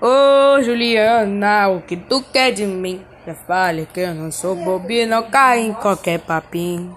Ô Juliana, o que tu quer de mim? Já fale que eu não sou bobinho, não cai em qualquer papinho.